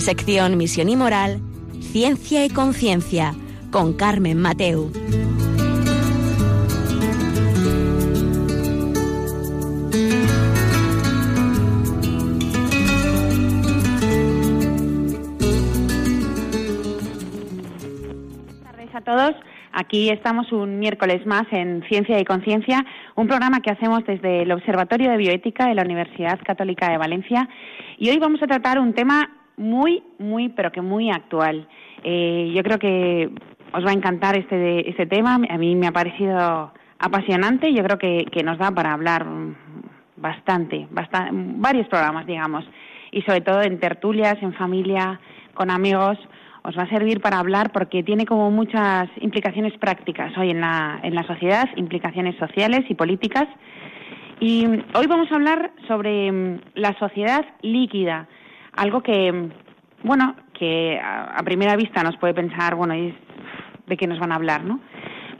Sección Misión y Moral, Ciencia y Conciencia, con Carmen Mateu. a todos. Aquí estamos un miércoles más en Ciencia y Conciencia, un programa que hacemos desde el Observatorio de Bioética de la Universidad Católica de Valencia. Y hoy vamos a tratar un tema muy, muy, pero que muy actual. Eh, yo creo que os va a encantar este, este tema. A mí me ha parecido apasionante yo creo que, nos da para hablar bastante, bastante, varios programas, digamos. Y sobre todo en tertulias, en familia, con amigos os va a servir para hablar porque tiene como muchas implicaciones prácticas hoy en la, en la sociedad, implicaciones sociales y políticas. Y hoy vamos a hablar sobre mm, la sociedad líquida, algo que, bueno, que a, primera vista nos puede pensar, bueno, ¿de qué nos van a hablar, no?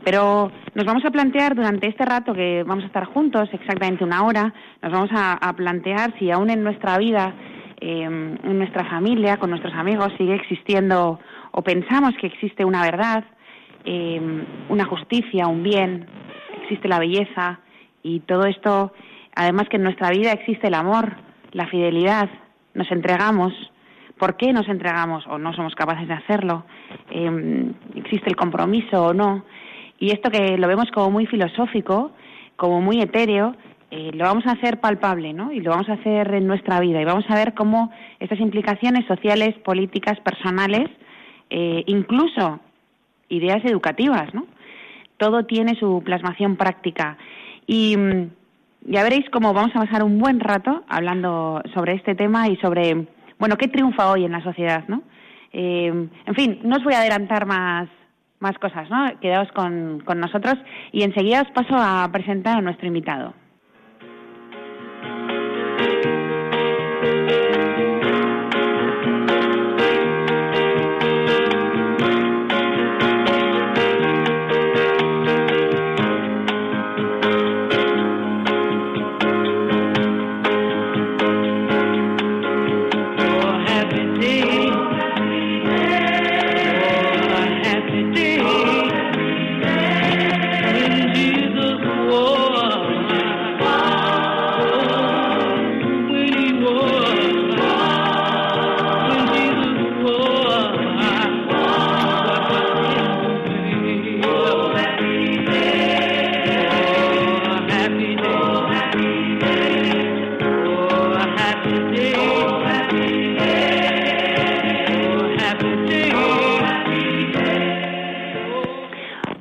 Pero nos vamos a plantear durante este rato que vamos a estar juntos, exactamente una hora, nos vamos a plantear si aún en nuestra vida Em, en nuestra familia, con nuestros amigos, sigue existiendo o pensamos que existe una verdad, em, una justicia, un bien, existe la belleza y todo esto, además que en nuestra vida existe el amor, la fidelidad, nos entregamos. ¿Por qué nos entregamos o no somos capaces de hacerlo? Em, ¿Existe el compromiso o no? Y esto que lo vemos como muy filosófico, como muy etéreo, eh, lo vamos a hacer palpable, ¿no? Y lo vamos a hacer en nuestra vida y vamos a ver cómo estas implicaciones sociales, políticas, personales, eh, incluso ideas educativas, ¿no? Todo tiene su plasmación práctica y mm, ya veréis cómo vamos a pasar un buen rato hablando sobre este tema y sobre, bueno, qué triunfa hoy en la sociedad, ¿no? Eh, en fin, no os voy a adelantar más más cosas, ¿no? Quedaos con, con nosotros y enseguida os paso a presentar a nuestro invitado.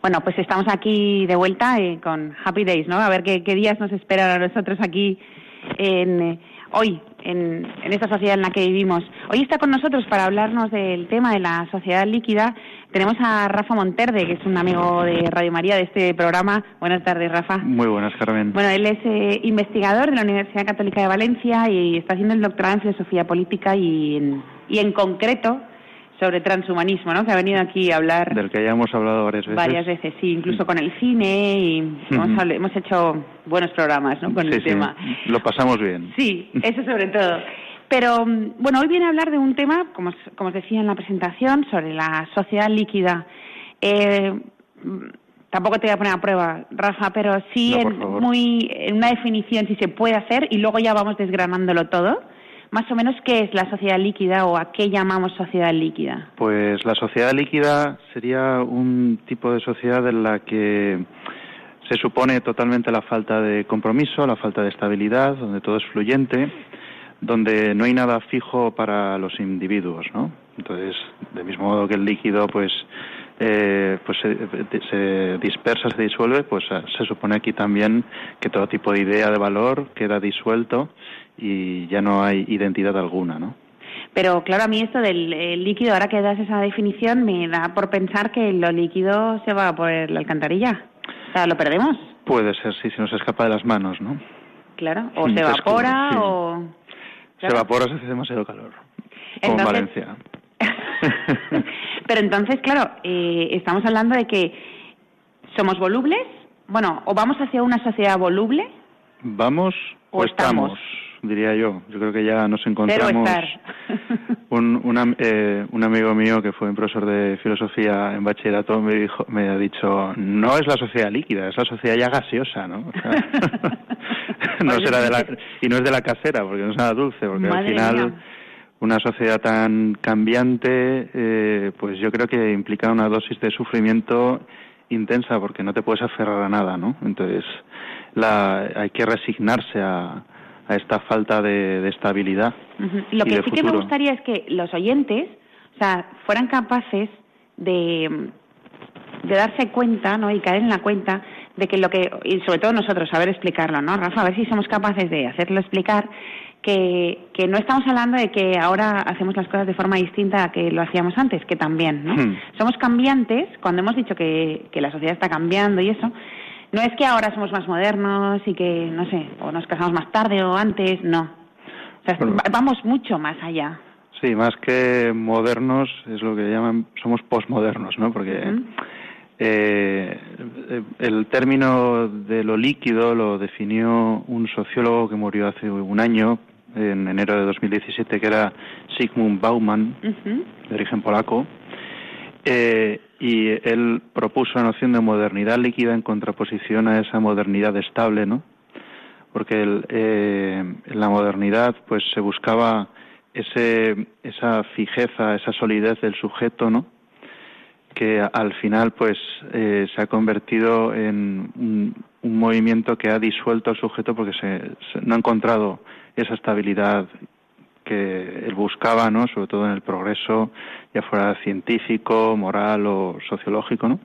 Bueno, pues estamos aquí de vuelta eh, con Happy Days, ¿no? A ver qué, días nos esperan a nosotros aquí en, eh, hoy, en, esta sociedad en la que vivimos. Hoy está con nosotros para hablarnos del tema de la sociedad líquida. Tenemos a Rafa Monterde, que es un amigo de Radio María de este programa. Buenas tardes, Rafa. Muy buenas, Carmen. Bueno, él es eh, investigador de la Universidad Católica de Valencia y está haciendo el doctorado en filosofía política y y en concreto sobre transhumanismo, ¿no? Que ha venido aquí a hablar. Del que ya hemos hablado varias veces. Varias veces, sí, incluso con el cine y hemos, hecho buenos programas, ¿no? Con el tema. Lo pasamos bien. Sí, eso sobre todo. Pero bueno, hoy viene a hablar de un tema, como, como os decía en la presentación, sobre la sociedad líquida. Eh, tampoco te voy a poner a prueba, Rafa, pero sí en, muy, en una definición si se puede hacer y luego ya vamos desgranándolo todo más o menos qué es la sociedad líquida o a qué llamamos sociedad líquida. Pues la sociedad líquida sería un tipo de sociedad en la que se supone totalmente la falta de compromiso, la falta de estabilidad, donde todo es fluyente, donde no hay nada fijo para los individuos, ¿no? Entonces, de mismo modo que el líquido, pues, eh, pues se, dispersa, se disuelve, pues se supone aquí también que todo tipo de idea de valor queda disuelto y ya no hay identidad alguna, ¿no? Pero claro, a mí esto del líquido, ahora que das esa definición, me da por pensar que lo líquido se va por la alcantarilla. O sea, ¿lo perdemos? Puede ser, sí, se nos escapa de las manos, ¿no? Claro, o se evapora o... Se evapora si hace demasiado calor, como en Valencia. Pero entonces, claro, eh, estamos hablando de que somos volubles, bueno, o vamos hacia una sociedad voluble. Vamos o, estamos. diría yo. Yo creo que ya nos encontramos. un, eh, un amigo mío que fue un profesor de filosofía en bachillerato me dijo, me ha dicho, no es la sociedad líquida, es la sociedad ya gaseosa, ¿no? no será de la, y no es de la casera, porque no es nada dulce, porque al final una sociedad tan cambiante, eh, pues yo creo que implica una dosis de sufrimiento intensa, porque no te puedes aferrar a nada, ¿no? Entonces, la, hay que resignarse a, a esta falta de, estabilidad. Lo que sí que me gustaría es que los oyentes, o sea, fueran capaces de, de darse cuenta, ¿no? Y caer en la cuenta de que lo que, y sobre todo nosotros, saber explicarlo, ¿no? Rafa, a ver si somos capaces de hacerlo explicar que, que no estamos hablando de que ahora hacemos las cosas de forma distinta a que lo hacíamos antes, que también, ¿no? Hmm. Somos cambiantes, cuando hemos dicho que, que la sociedad está cambiando y eso, no es que ahora somos más modernos y que, no sé, o nos casamos más tarde o antes, no. O sea, vamos mucho más allá. Sí, más que modernos, es lo que llaman, somos posmodernos, ¿no? Porque eh, el término de lo líquido lo definió un sociólogo que murió hace un año, en enero de 2017, que era Sigmund Bauman, de origen polaco. Eh, y él propuso la noción de modernidad líquida en contraposición a esa modernidad estable, ¿no? Porque el, eh, en la modernidad pues se buscaba ese, esa fijeza, esa solidez del sujeto, ¿no? Que al final pues eh, se ha convertido en un, movimiento que ha disuelto al sujeto porque se, no ha encontrado esa estabilidad que él buscaba, ¿no? Sobre todo en el progreso, ya fuera científico, moral o sociológico, ¿no?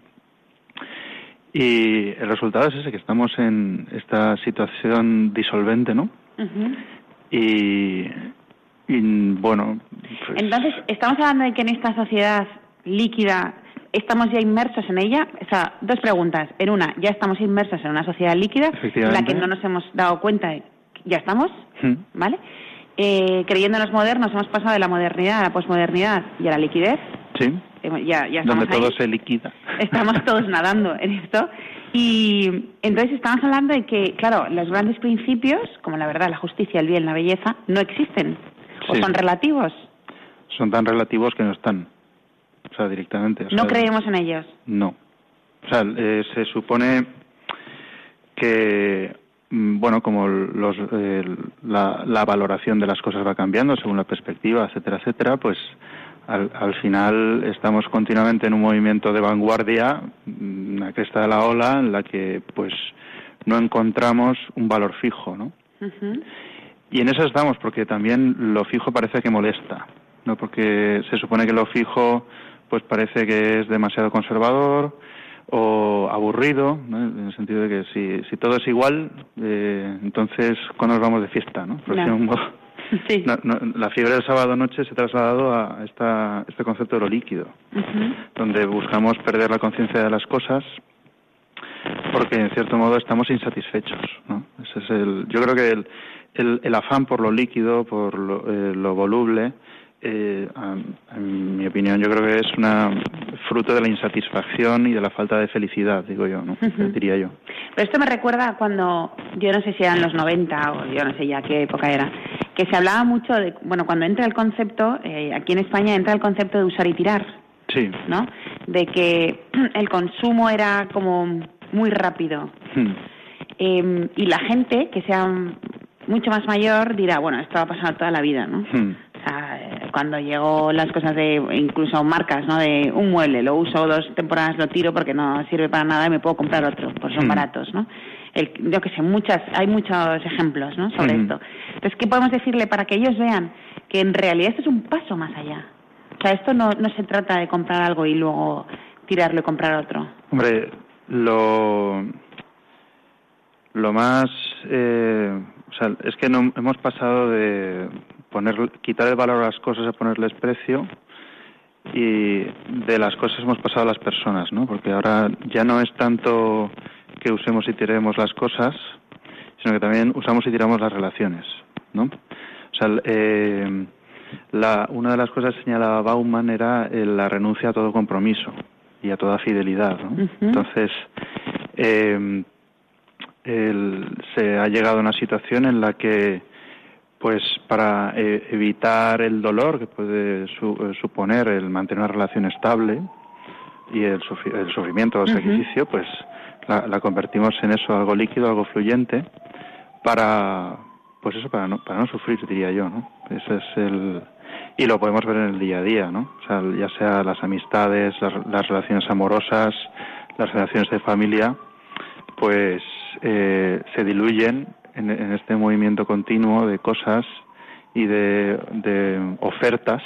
Y el resultado es ese, que estamos en esta situación disolvente, ¿no? y, bueno. Pues Entonces, estamos hablando de que en esta sociedad líquida estamos ya inmersos en ella. O sea, dos preguntas. En una, ya estamos inmersos en una sociedad líquida en la que no nos hemos dado cuenta de ya estamos, ¿vale? eh, los modernos, hemos pasado de la modernidad a la posmodernidad y a la liquidez. Sí. Ya, ya Donde todo se liquida. Estamos todos nadando en esto. Y entonces estamos hablando de que, claro, los grandes principios, como la verdad, la justicia, el bien, la belleza, no existen. ¿O son relativos? Son tan relativos que no están. O sea, directamente. no creemos en ellos. No. O sea, eh, se supone que Mm, bueno, como los, la, valoración de las cosas va cambiando según la perspectiva, etcétera, etcétera, pues al, final estamos continuamente en un movimiento de vanguardia, mm, una cresta de la ola, en la que pues no encontramos un valor fijo, ¿no? Y en eso estamos, porque también lo fijo parece que molesta, ¿no? Porque se supone que lo fijo pues parece que es demasiado conservador, o aburrido, en el sentido de que si, si todo es igual, eh, entonces cuando nos vamos de fiesta, ¿no? la fiebre del sábado noche se ha trasladado a esta, este concepto de lo líquido, donde buscamos perder la conciencia de las cosas porque en cierto modo estamos insatisfechos, ¿no? Ese es el, yo creo que el, el, el afán por lo líquido, por lo, eh, lo voluble, eh, en mi opinión, yo creo que es una fruto de la insatisfacción y de la falta de felicidad, digo yo, ¿no? Diría yo. Pero esto me recuerda cuando, yo no sé si eran los 90 o yo no sé ya qué época era, que se hablaba mucho de, bueno, cuando entra el concepto, eh, aquí en España entra el concepto de usar y tirar. Sí. ¿No? De que el consumo era como muy rápido. Hmm. Em, y la gente que sea mucho más mayor dirá, bueno, esto va a pasar toda la vida, ¿no? Hmm cuando llegó las cosas de incluso marcas, ¿no? De un mueble, lo uso dos temporadas, lo tiro porque no sirve para nada y me puedo comprar otro, pues son mm. baratos, ¿no? El, yo que sé, muchas, hay muchos ejemplos, ¿no? Sobre esto. Entonces, ¿qué podemos decirle para que ellos vean que en realidad esto es un paso más allá? O sea, esto no, no se trata de comprar algo y luego tirarlo y comprar otro. Hombre, lo, lo más, eh, o sea, es que no hemos pasado de poner, quitar el valor a las cosas a ponerles precio y de las cosas hemos pasado a las personas, ¿no? Porque ahora ya no es tanto que usemos y tiremos las cosas, sino que también usamos y tiramos las relaciones, ¿no? O sea, eh, la, una de las cosas que señalaba Bauman era eh, la renuncia a todo compromiso y a toda fidelidad, ¿no? Entonces, eh, se ha llegado a una situación en la que pues para eh, evitar el dolor que puede suponer el mantener una relación estable y el, sufrimiento o sacrificio, pues la, convertimos en eso, algo líquido, algo fluyente, para, pues eso, para no, para no sufrir, diría yo, ¿no? Ese es el, y lo podemos ver en el día a día, ¿no? O sea, ya sea las amistades, las, relaciones amorosas, las relaciones de familia, pues eh, se diluyen en, este movimiento continuo de cosas y de, ofertas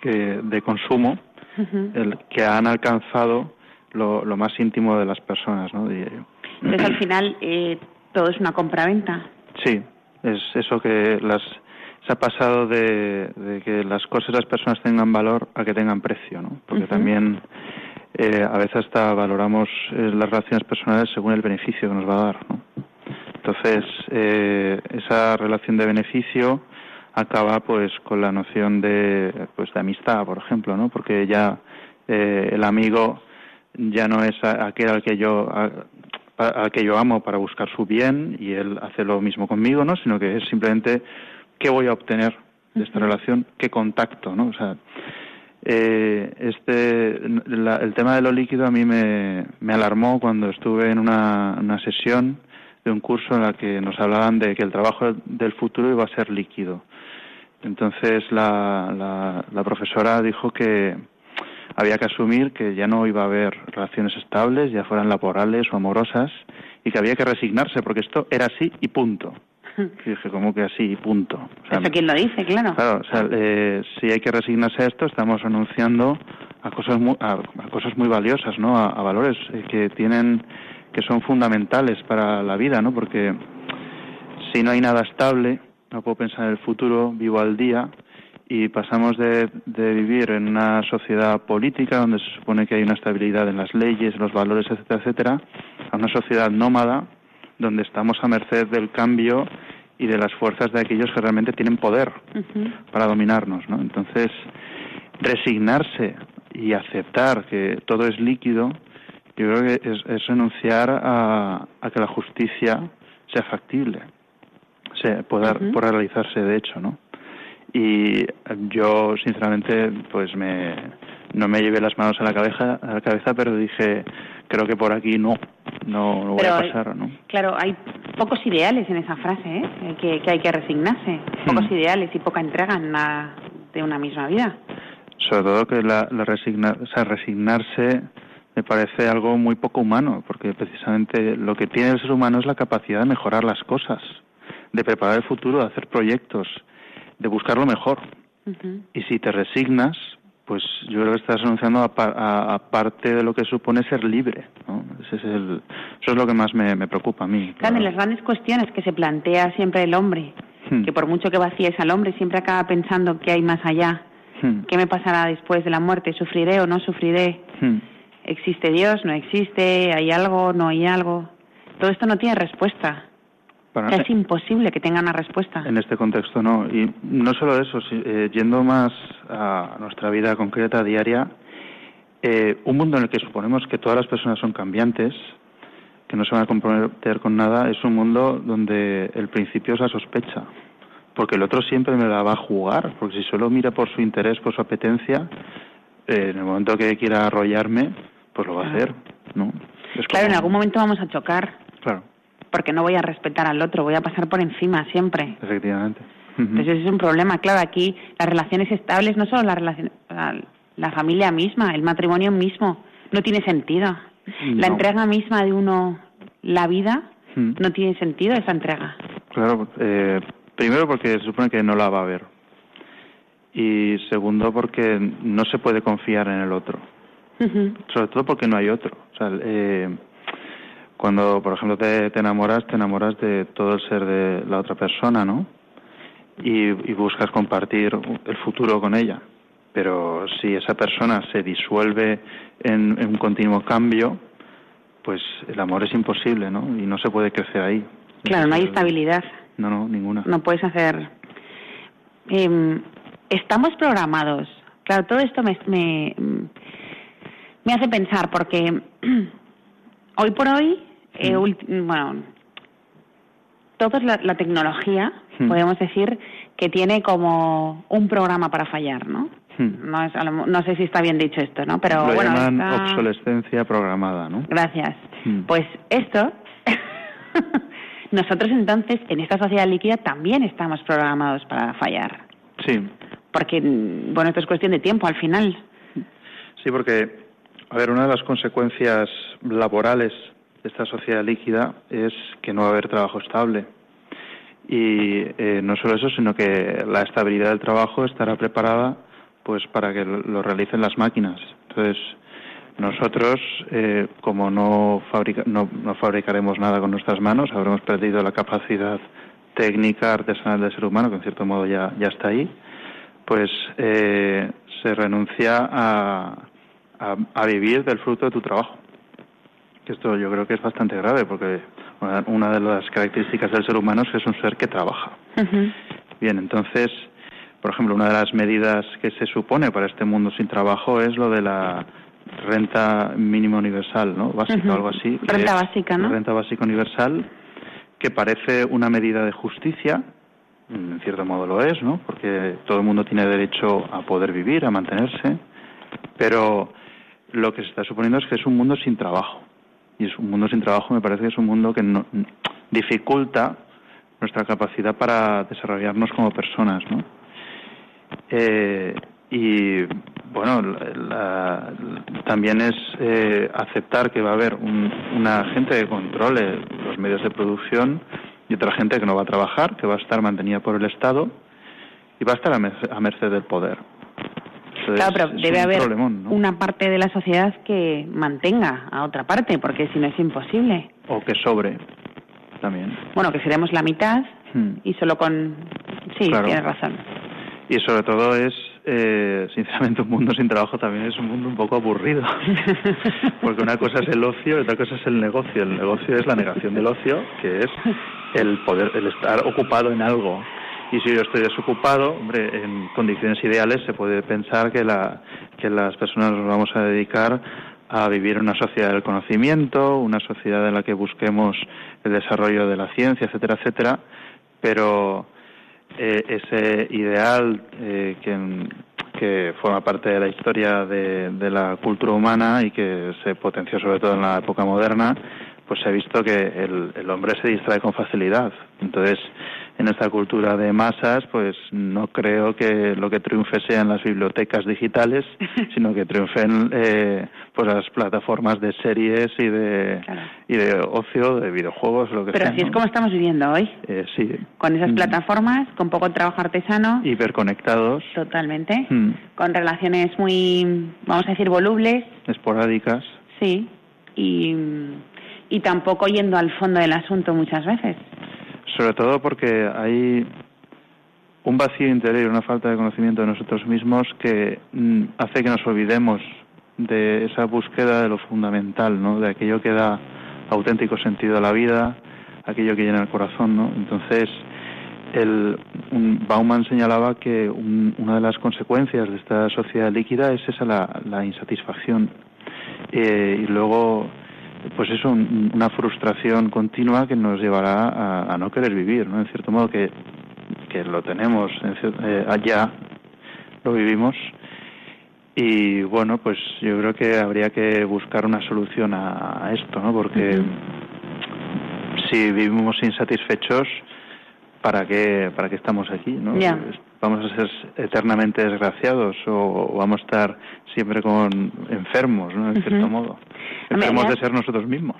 que, de consumo el, que han alcanzado lo, más íntimo de las personas, ¿no? Entonces, al final, eh, todo es una compraventa. Sí, es eso que las se ha pasado de, que las cosas las personas tengan valor a que tengan precio, ¿no? Porque también eh, a veces hasta valoramos eh, las relaciones personales según el beneficio que nos va a dar, ¿no? Entonces, eh, esa relación de beneficio acaba pues con la noción de pues de amistad, por ejemplo, ¿no? Porque ya el amigo ya no es aquel al que yo al que yo amo para buscar su bien y él hace lo mismo conmigo, ¿no? Sino que es simplemente qué voy a obtener de esta relación, qué contacto, ¿no? O sea, eh, este, el tema de lo líquido a mí me, alarmó cuando estuve en una, sesión de un curso en la que nos hablaban de que el trabajo del futuro iba a ser líquido. Entonces la, la profesora dijo que había que asumir que ya no iba a haber relaciones estables, ya fueran laborales o amorosas, y que había que resignarse porque esto era así y punto. Y dije, como que así, punto. O Eso quien lo dice, claro. Claro, o sea, eh, si hay que resignarse a esto, estamos anunciando a cosas muy, a, cosas muy valiosas, ¿no? A, valores eh, que tienen, que son fundamentales para la vida, ¿no? Porque si no hay nada estable, no puedo pensar en el futuro, vivo al día, y pasamos de, de, vivir en una sociedad política donde se supone que hay una estabilidad en las leyes, los valores, etcétera, etcétera, a una sociedad nómada donde estamos a merced del cambio y de las fuerzas de aquellos que realmente tienen poder para dominarnos, ¿no? Entonces, resignarse y aceptar que todo es líquido, yo creo que es, renunciar a, que la justicia sea factible, se pueda, realizarse de hecho, ¿no? Y yo, sinceramente, pues me, no me llevé las manos a la cabeza, a la cabeza pero dije, creo que por aquí no, no, voy a pasar, ¿no? Claro, hay pocos ideales en esa frase, ¿eh? que, que hay que resignarse, pocos hmm. ideales y poca entrega en de una misma vida. Sobre todo que la, la resigna, o sea, resignarse me parece algo muy poco humano, porque precisamente lo que tiene el ser humano es la capacidad de mejorar las cosas, de preparar el futuro, de hacer proyectos, de buscar lo mejor. Y si te resignas, pues yo creo que estás anunciando a, parte de lo que supone ser libre. ¿no? Ese es el, eso es lo que más me, preocupa a mí. Claro, en las grandes cuestiones que se plantea siempre el hombre, hmm. que por mucho que vacíes al hombre, siempre acaba pensando qué hay más allá, hmm. qué me pasará después de la muerte, sufriré o no sufriré, hmm. Existe Dios, no existe, hay algo, no hay algo. Todo esto no tiene respuesta es imposible que tenga una respuesta. En este contexto no. Y no solo eso, eh, yendo más a nuestra vida concreta, diaria, eh, un mundo en el que suponemos que todas las personas son cambiantes, que no se van a comprometer con nada, es un mundo donde el principio es la sospecha. Porque el otro siempre me la va a jugar, porque si solo mira por su interés, por su apetencia, eh, en el momento que quiera arrollarme, pues lo va a hacer, ¿no? claro, en algún momento vamos a chocar. Claro porque no voy a respetar al otro, voy a pasar por encima siempre. Efectivamente. Entonces es un problema, claro, aquí las relaciones estables, no solo la, relación, la, familia misma, el matrimonio mismo, no tiene sentido. La entrega misma de uno, la vida, no tiene sentido esa entrega. Claro, eh, primero porque se supone que no la va a haber. Y segundo porque no se puede confiar en el otro. Sobre todo porque no hay otro. O sea, eh, cuando, por ejemplo, te, enamoras, te enamoras de todo el ser de la otra persona, ¿no? Y, buscas compartir el futuro con ella. Pero si esa persona se disuelve en, un continuo cambio, pues el amor es imposible, ¿no? Y no se puede crecer ahí. Claro, no hay estabilidad. No, no, ninguna. No puedes hacer. Em, estamos programados. Claro, todo esto me, me, me hace pensar porque hoy por hoy eh, bueno, toda la, tecnología hmm. podemos decir que tiene como un programa para fallar, ¿no? Hmm. No, es, no sé si está bien dicho esto, ¿no? Pero Lo bueno, llaman obsolescencia programada, ¿no? Gracias. Hmm. Pues esto, nosotros entonces en esta sociedad líquida también estamos programados para fallar. Sí. Porque, bueno, esto es cuestión de tiempo al final. Sí, porque, a ver, una de las consecuencias laborales de esta sociedad líquida es que no va a haber trabajo estable. Y eh, no solo eso, sino que la estabilidad del trabajo estará preparada pues para que lo realicen las máquinas. Entonces, nosotros, eh, como no, no, fabricaremos nada con nuestras manos, habremos perdido la capacidad técnica, artesanal del ser humano, que en cierto modo ya, ya está ahí, pues eh, se renuncia a, a, vivir del fruto de tu trabajo. Esto yo creo que es bastante grave, porque una de las características del ser humano es que es un ser que trabaja. Bien, entonces por ejemplo, una de las medidas que se supone para este mundo sin trabajo es lo de la renta mínima universal, ¿no? Básica o algo así. Renta básica, ¿no? Renta básica universal, que parece una medida de justicia, en cierto modo lo es, ¿no? Porque todo el mundo tiene derecho a poder vivir, a mantenerse, pero lo que se está suponiendo es que es un mundo sin trabajo. Y es un mundo sin trabajo me parece que es un mundo que no, dificulta nuestra capacidad para desarrollarnos como personas, ¿no? Eh, y bueno, también es eh, aceptar que va a haber una gente que controle los medios de producción y otra gente que no va a trabajar, que va a estar mantenida por el Estado y va a estar a, merced del poder. Claro, pero debe haber una parte de la sociedad que mantenga a otra parte, porque si no es imposible. O que sobre también. Bueno, que seremos la mitad hmm. y solo con... Sí, tienes razón y sobre todo es, eh, sinceramente, un mundo sin trabajo también es un mundo un poco aburrido, porque una cosa es el ocio y otra cosa es el negocio. El negocio es la negación del ocio, que es el poder, el estar ocupado en algo. Y si yo estoy desocupado, hombre, en condiciones ideales se puede pensar que, la, que las personas nos vamos a dedicar a vivir una sociedad del conocimiento, una sociedad en la que busquemos el desarrollo de la ciencia, etcétera, etcétera, pero eh, ese ideal eh, que, forma parte de la historia de, la cultura humana y que se potenció sobre todo en la época moderna, pues se ha visto que el hombre se distrae con facilidad. Entonces, en esta cultura de masas, pues no creo que lo que triunfe sean las bibliotecas digitales, sino que triunfen eh, pues las plataformas de series y de y de ocio, de videojuegos, lo que Pero sea. Pero así es como estamos viviendo hoy. Eh, sí. Con esas mm. plataformas, con poco trabajo artesano. Hiperconectados. Totalmente. Mm. Con relaciones muy, vamos a decir, volubles. Esporádicas. Sí. Y, y tampoco yendo al fondo del asunto muchas veces sobre todo porque hay un vacío interior, una falta de conocimiento de nosotros mismos que mm, hace que nos olvidemos de esa búsqueda de lo fundamental, ¿no? De aquello que da auténtico sentido a la vida, aquello que llena el corazón, ¿no? Entonces, el, Bauman señalaba que una de las consecuencias de esta sociedad líquida es esa la, insatisfacción. Eh, y luego pues eso, una frustración continua que nos llevará a, no querer vivir, ¿no? En cierto modo que, que lo tenemos eh, allá, lo vivimos. Y bueno, pues yo creo que habría que buscar una solución a, esto, ¿no? Porque si vivimos insatisfechos, ¿para qué, para qué estamos aquí, no? vamos a ser eternamente desgraciados o, vamos a estar siempre con enfermos, ¿no? En cierto modo. Enfermos de ser nosotros mismos.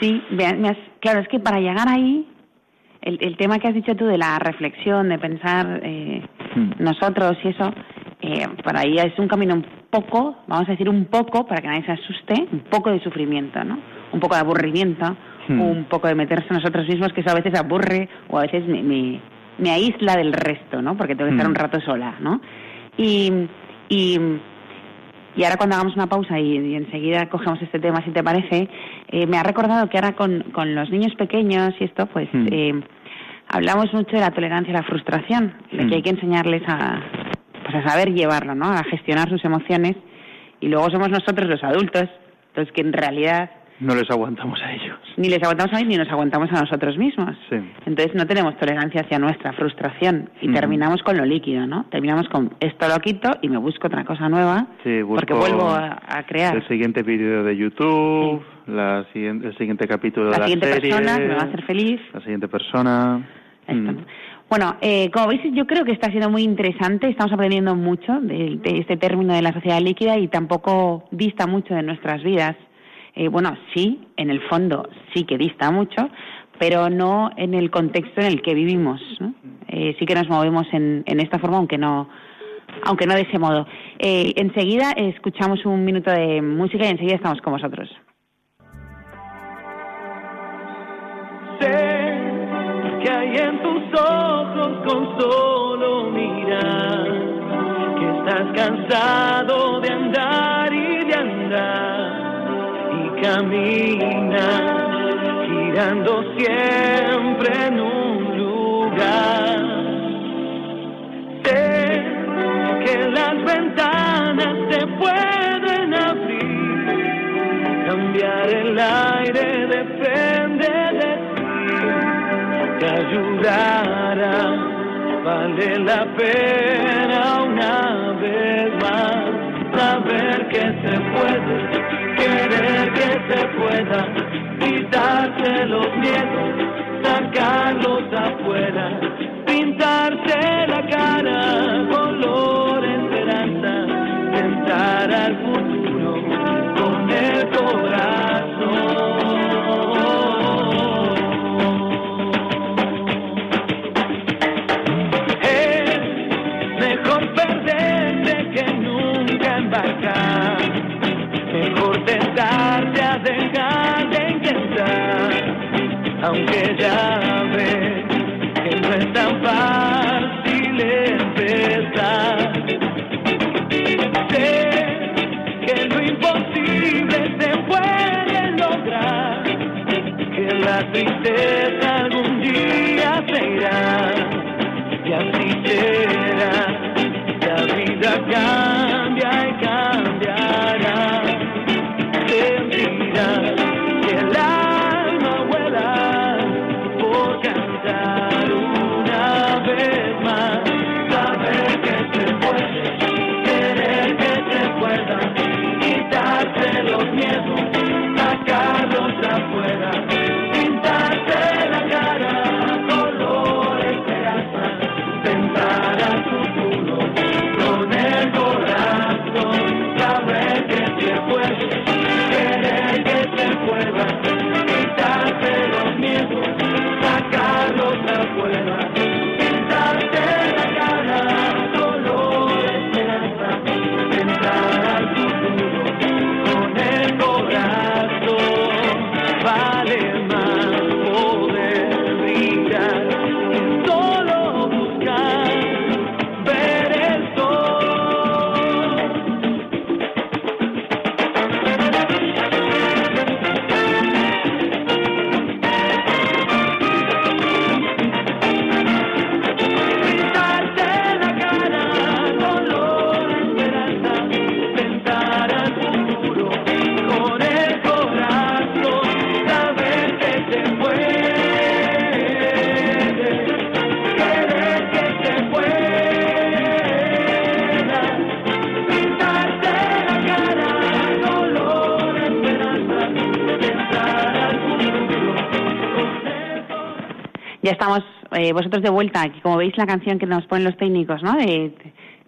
Sí, claro, es que para llegar ahí, el, el, tema que has dicho tú de la reflexión, de pensar eh, hmm. nosotros y eso, eh, para ahí es un camino un poco, vamos a decir un poco, para que nadie se asuste, un poco de sufrimiento, ¿no? Un poco de aburrimiento, hmm. un poco de meterse nosotros mismos, que eso a veces aburre o a veces me, me aísla del resto, ¿no? Porque tengo que estar un rato sola, ¿no? Y, y, y ahora cuando hagamos una pausa y, enseguida cogemos este tema, si te parece, eh, me ha recordado que ahora con, con los niños pequeños y esto, pues mm. eh, hablamos mucho de la tolerancia y la frustración, de que mm. hay que enseñarles a, pues a saber llevarlo, ¿no? A gestionar sus emociones y luego somos nosotros los adultos los que en realidad no les aguantamos a ellos. Ni les aguantamos a ellos ni nos aguantamos a nosotros mismos. Sí. Entonces no tenemos tolerancia hacia nuestra frustración y terminamos con lo líquido, ¿no? Terminamos con esto lo quito y me busco otra cosa nueva Sí, busco porque vuelvo a, a crear. El siguiente vídeo de YouTube, la siguiente, el siguiente capítulo de La la siguiente persona me va a hacer feliz. La siguiente persona. Esto. Mm. Bueno, eh, como veis, yo creo que está siendo muy interesante. Estamos aprendiendo mucho de, de este término de la sociedad líquida y tampoco dista mucho de nuestras vidas. Eh, bueno, sí, en el fondo sí que dista mucho, pero no en el contexto en el que vivimos. Eh, sí que nos movemos en, en esta forma, aunque no, aunque no de ese modo. Eh, enseguida escuchamos un minuto de música y enseguida estamos con vosotros. Sé que hay en tus ojos con solo mirar que estás cansado de andar y de andar y caminas girando siempre en un lugar. Sé que las ventanas se pueden abrir, cambiar el aire depende de ti, te ayudará, vale la pena una vez más saber que se puede, se pueda, quitarse los miedos, sacarlos aunque ya ves que no es tan fácil empezar. Sé que lo imposible se puede lograr, que la tristeza vosotros de vuelta, aquí como veis la canción que nos ponen los técnicos, ¿no? De,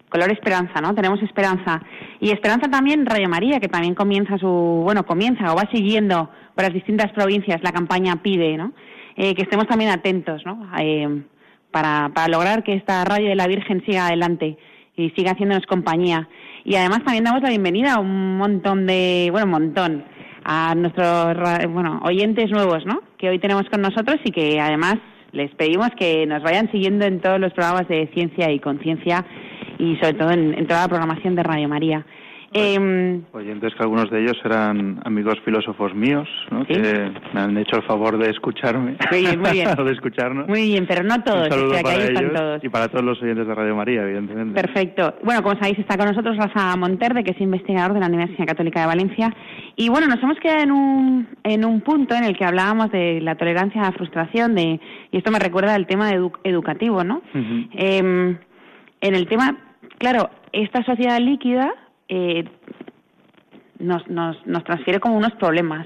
color esperanza, ¿no? Tenemos esperanza. Y esperanza también Radio María, que también comienza su, bueno, comienza o va siguiendo por las distintas provincias la campaña Pide, ¿no? Eh, que estemos también atentos, ¿no? Eh, para, para lograr que esta radio de la Virgen siga adelante y siga haciéndonos compañía. Y además también damos la bienvenida a un montón de, bueno, un montón, a nuestros bueno, oyentes nuevos, ¿no? Que hoy tenemos con nosotros y que además les pedimos que nos vayan siguiendo en todos los programas de ciencia y conciencia y sobre todo en, toda la programación de Radio María. Em, Oyentes que algunos de ellos eran amigos filósofos míos, ¿no? Sí. que me han hecho el favor de escucharme. Muy bien, muy bien. de escucharnos. muy bien, pero no todos, Un saludo o sea, para ellos todos. y para todos los oyentes de Radio María, evidentemente. Perfecto. Bueno, como sabéis, está con nosotros Rafa Monterde, que es investigador de la Universidad Católica de Valencia. Y bueno, nos hemos quedado en un, en un punto en el que hablábamos de la tolerancia a la frustración, de, y esto me recuerda al tema edu- educativo, ¿no? Ujú. Em, en el tema, claro, esta sociedad líquida eh, nos, nos, nos transfiere como unos problemas,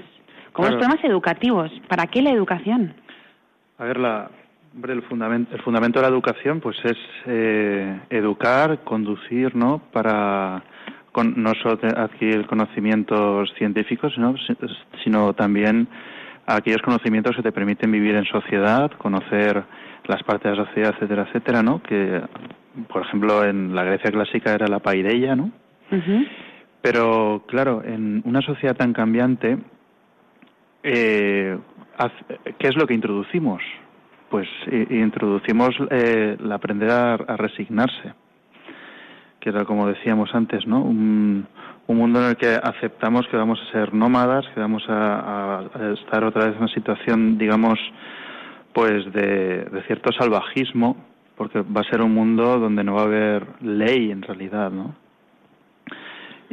como Claro. unos problemas educativos. ¿Para qué la educación? A ver, la, hombre, el, fundamento, el fundamento de la educación pues es eh, educar, conducir, ¿no? Para con- no solo adquirir conocimientos científicos, sino, sino también aquellos conocimientos que te permiten vivir en sociedad, conocer las partes de la sociedad, etcétera, etcétera, ¿no? Que, por ejemplo, en la Grecia clásica era la paideia, ¿no? Ujú. Pero claro, en una sociedad tan cambiante, eh, ¿qué es lo que introducimos? Pues introducimos eh, el aprender a, a resignarse, que era como decíamos antes, ¿no? Un, un mundo en el que aceptamos que vamos a ser nómadas, que vamos a, estar otra vez en una situación, digamos, pues de cierto salvajismo, porque va a ser un mundo donde no va a haber ley en realidad, ¿no?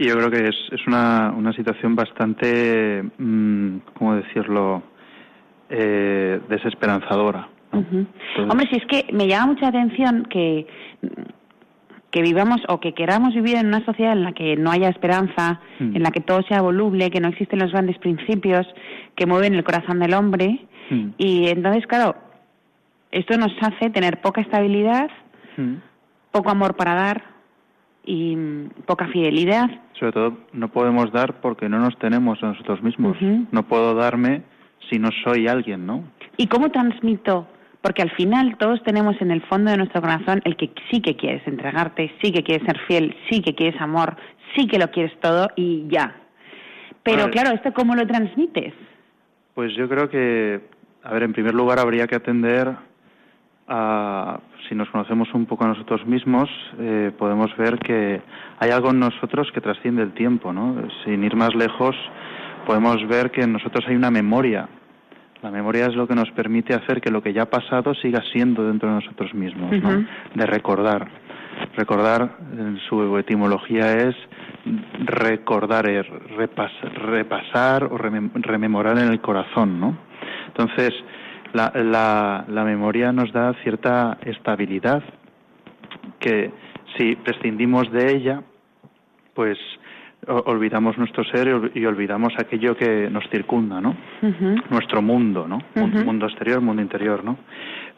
Y yo creo que es, es una, una situación bastante, mm, ¿cómo decirlo?, eh, desesperanzadora. ¿no? Ujú. Entonces- Hombre, si es que me llama mucha atención que, que vivamos o que queramos vivir en una sociedad en la que no haya esperanza, Mm. en la que todo sea voluble, que no existen los grandes principios que mueven el corazón del hombre. Mm. Y entonces, claro, esto nos hace tener poca estabilidad, poco amor para dar y poca fidelidad. Sobre todo, no podemos dar porque no nos tenemos a nosotros mismos. Ujú. No puedo darme si no soy alguien, ¿no? ¿Y cómo transmito? Porque al final todos tenemos en el fondo de nuestro corazón el que sí que quieres entregarte, sí que quieres ser fiel, sí que quieres amor, sí que lo quieres todo y ya. Pero Vale. claro, ¿esto cómo lo transmites? Pues yo creo que, a ver, en primer lugar habría que atender a, si nos conocemos un poco a nosotros mismos, eh, podemos ver que hay algo en nosotros que trasciende el tiempo, ¿no? Sin ir más lejos, podemos ver que en nosotros hay una memoria. La memoria es lo que nos permite hacer que lo que ya ha pasado siga siendo dentro de nosotros mismos, ¿no? De recordar. Recordar, en su etimología es recordar, es repas- repasar o remem- rememorar en el corazón, ¿no? Entonces, la, la, la memoria nos da cierta estabilidad que si prescindimos de ella, pues olvidamos nuestro ser y ol- y olvidamos aquello que nos circunda, ¿no? Nuestro mundo, ¿no? Mundo exterior, mundo interior, ¿no?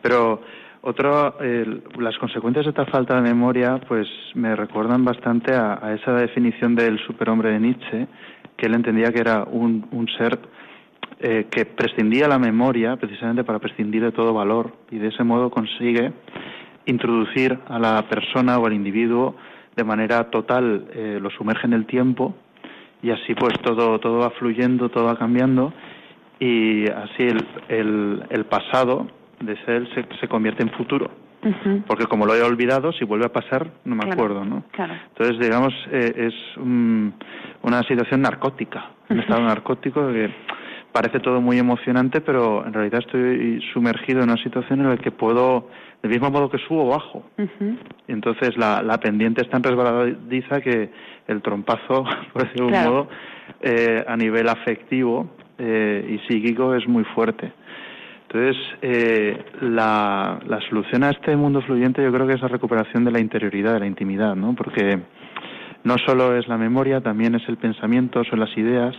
Pero otro, el- las consecuencias de esta falta de memoria, pues me recuerdan bastante a, a esa definición del superhombre de Nietzsche, que él entendía que era un, un ser eh, que prescindía la memoria precisamente para prescindir de todo valor y de ese modo consigue introducir a la persona o al individuo de manera total, eh, lo sumerge en el tiempo y así pues todo, todo va fluyendo, todo va cambiando y así el, el, el pasado de ser se, se convierte en futuro. Porque como lo he olvidado, si vuelve a pasar, no me Claro, acuerdo, ¿no? claro. Entonces, digamos, eh, es un- una situación narcótica, un estado narcótico que parece todo muy emocionante, pero en realidad estoy sumergido en una situación en la que puedo, del mismo modo que subo, bajo. Y entonces la, la pendiente es tan resbaladiza que el trompazo, por decirlo de Claro. un modo, eh, a nivel afectivo eh, y psíquico es muy fuerte. Entonces, eh, la, la solución a este mundo fluyente yo creo que es la recuperación de la interioridad, de la intimidad, ¿no? Porque no solo es la memoria, también es el pensamiento, son las ideas,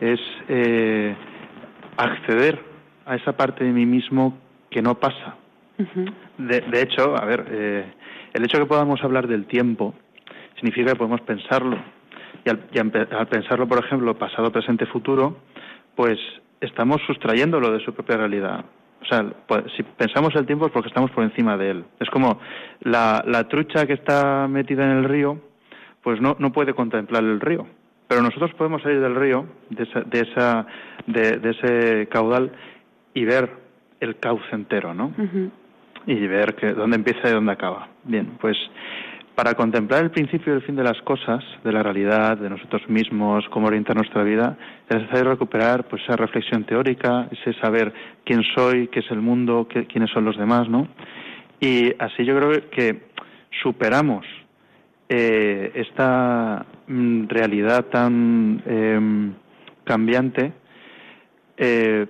es eh, acceder a esa parte de mí mismo que no pasa, de, de hecho, a ver, eh, el hecho de que podamos hablar del tiempo significa que podemos pensarlo. Y al, y al pe- al pensarlo, por ejemplo, pasado, presente, futuro, pues estamos sustrayéndolo de su propia realidad. O sea, pues, si pensamos el tiempo es porque estamos por encima de él. Es como la, la trucha que está metida en el río, pues no, no puede contemplar el río. Pero nosotros podemos salir del río, de, esa, de, esa, de, de ese caudal, y ver el cauce entero, ¿no? Y ver que dónde empieza y dónde acaba. Bien, pues para contemplar el principio y el fin de las cosas, de la realidad, de nosotros mismos, cómo orientar nuestra vida, es necesario recuperar pues esa reflexión teórica, ese saber quién soy, qué es el mundo, qué- quiénes son los demás, ¿no? Y así yo creo que superamos eh, esta mm, realidad tan em, cambiante eh,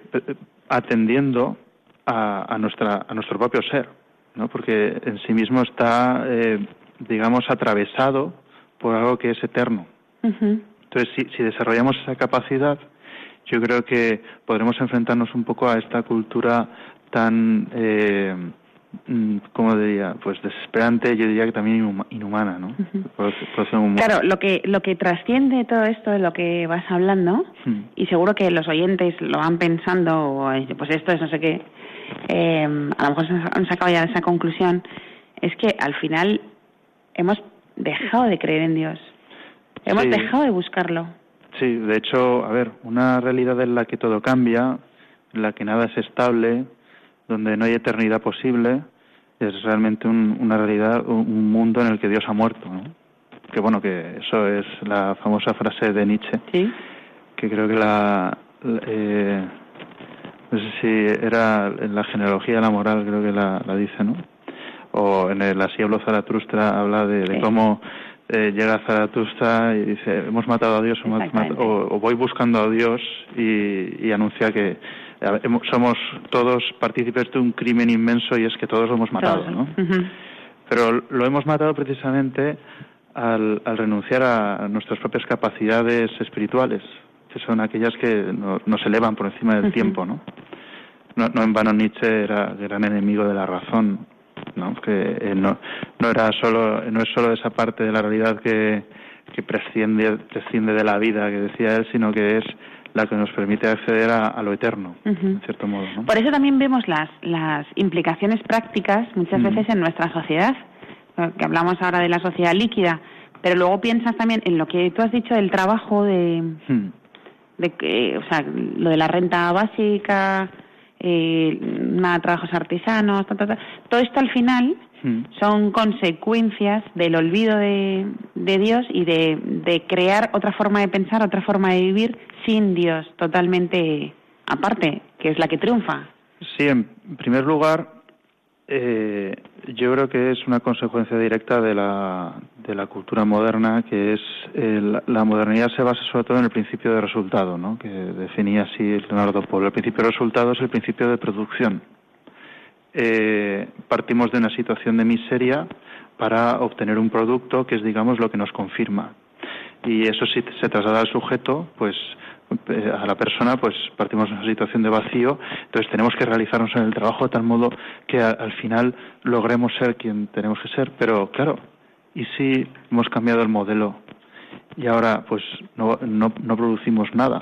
atendiendo a, a nuestra a nuestro propio ser no porque en sí mismo está eh, digamos atravesado por algo que es eterno. Entonces si, si desarrollamos esa capacidad yo creo que podremos enfrentarnos un poco a esta cultura tan eh, mm, ¿cómo diría? Pues desesperante, yo diría que también inhuma- inhumana, ¿no? Claro, lo que, lo que trasciende todo esto de lo que vas hablando, Hmm. y seguro que los oyentes lo van pensando, o, pues esto es no sé qué, eh, a lo mejor han sacado ya esa conclusión, es que al final hemos dejado de creer en Dios, hemos Sí. dejado de buscarlo. Sí, de hecho, a ver, una realidad en la que todo cambia, en la que nada es estable, donde no hay eternidad posible, es realmente un- una realidad, un, un mundo en el que Dios ha muerto, ¿no? Que bueno, que eso es la famosa frase de Nietzsche, ¿Sí? que creo que la... la- eh, no sé si era en la genealogía de la moral, creo que la, la dice, ¿no? O en el Así habló Zaratustra, habla de, de Sí. cómo eh, llega Zaratustra y dice, hemos matado a Dios o, o- o voy buscando a Dios y, y anuncia que somos todos partícipes de un crimen inmenso y es que todos lo hemos matado. ¿no? Pero lo hemos matado precisamente al, al renunciar a nuestras propias capacidades espirituales, que son aquellas que no- nos elevan por encima del tiempo, ¿no? ¿no? No en vano Nietzsche era gran enemigo de la razón, ¿no? Que eh, no, no era solo, no es solo esa parte de la realidad que, que presciende de la vida que decía él, sino que es la que nos permite acceder a, a lo eterno, en cierto modo, ¿no? Por eso también vemos las, las implicaciones prácticas muchas veces en nuestra sociedad, que hablamos ahora de la sociedad líquida, pero luego piensas también en lo que tú has dicho del trabajo, de, de que, o sea, lo de la renta básica, eh, nada, trabajos artesanos, ta, ta, ta. todo esto al final Hmm. son consecuencias del olvido de, de Dios y de, de crear otra forma de pensar, otra forma de vivir sin Dios, totalmente aparte, que es la que triunfa. Sí, en primer lugar, eh, yo creo que es una consecuencia directa de la, de la cultura moderna, que es eh, la, la modernidad se basa sobre todo en el principio de resultado, ¿no? que definía así Leonardo Polo. El principio de resultado es el principio de producción. Eh, partimos de una situación de miseria para obtener un producto que es, digamos, lo que nos confirma. Y eso si se traslada al sujeto, pues eh, a la persona, pues partimos de una situación de vacío, entonces tenemos que realizarnos en el trabajo de tal modo que a- al final logremos ser quien tenemos que ser. Pero claro, ¿y si hemos cambiado el modelo y ahora pues no, no, no producimos nada?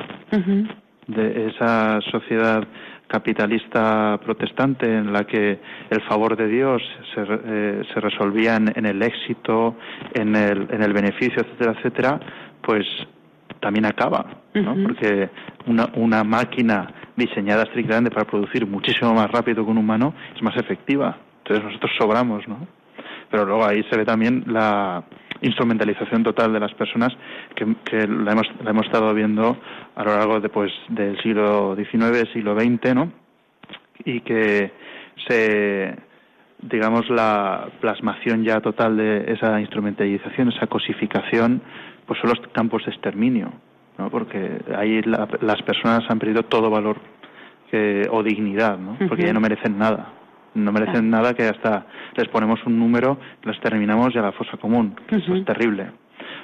De esa sociedad capitalista protestante en la que el favor de Dios se, eh, se resolvía en, en el éxito, en el, en el beneficio, etcétera, etcétera, pues también acaba, ¿no? Porque una, una máquina diseñada estrictamente para producir muchísimo más rápido que un humano es más efectiva. Entonces nosotros sobramos, ¿no? Pero luego ahí se ve también la instrumentalización total de las personas que, que la, hemos, la hemos estado viendo a lo largo de, pues, del siglo XIX, siglo XX, ¿no? Y que se, digamos, la plasmación ya total de esa instrumentalización, esa cosificación, pues son los campos de exterminio, ¿no? Porque ahí la- las personas han perdido todo valor que, o dignidad, ¿no? Porque ya no merecen nada. No merecen nada que hasta les ponemos un número, los terminamos y a la fosa común. que Eso es terrible.